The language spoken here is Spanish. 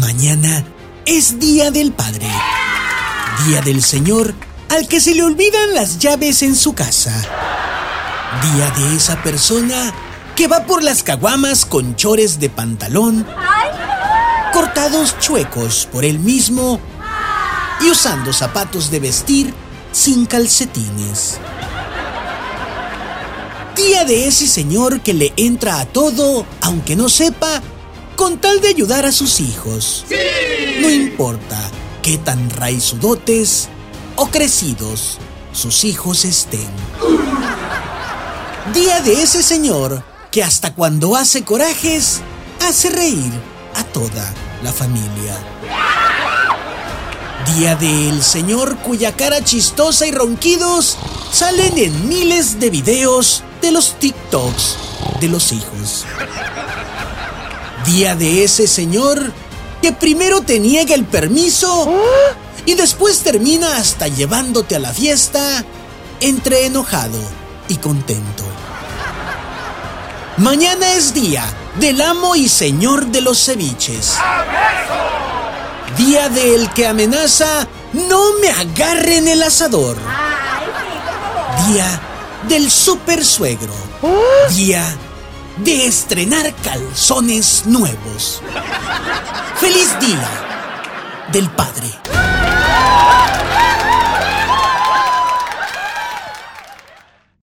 Mañana es Día del Padre. Día del Señor al que se le olvidan las llaves en su casa. Día de esa persona que va por las caguamas con chores de pantalón, cortados chuecos por él mismo y usando zapatos de vestir sin calcetines. Día de ese señor que le entra a todo, aunque no sepa, con tal de ayudar a sus hijos. No importa qué tan raizudotes o crecidos sus hijos estén. Día de ese señor que hasta cuando hace corajes, hace reír a toda la familia. Día del señor cuya cara chistosa y ronquidos salen en miles de videos de los TikToks de los hijos. Día de ese señor que primero te niega el permiso y después termina hasta llevándote a la fiesta entre enojado y contento. Mañana es día del amo y señor de los ceviches. Día del que amenaza no me agarren el asador. Día del super suegro. Día de estrenar calzones nuevos. ¡Feliz día del padre!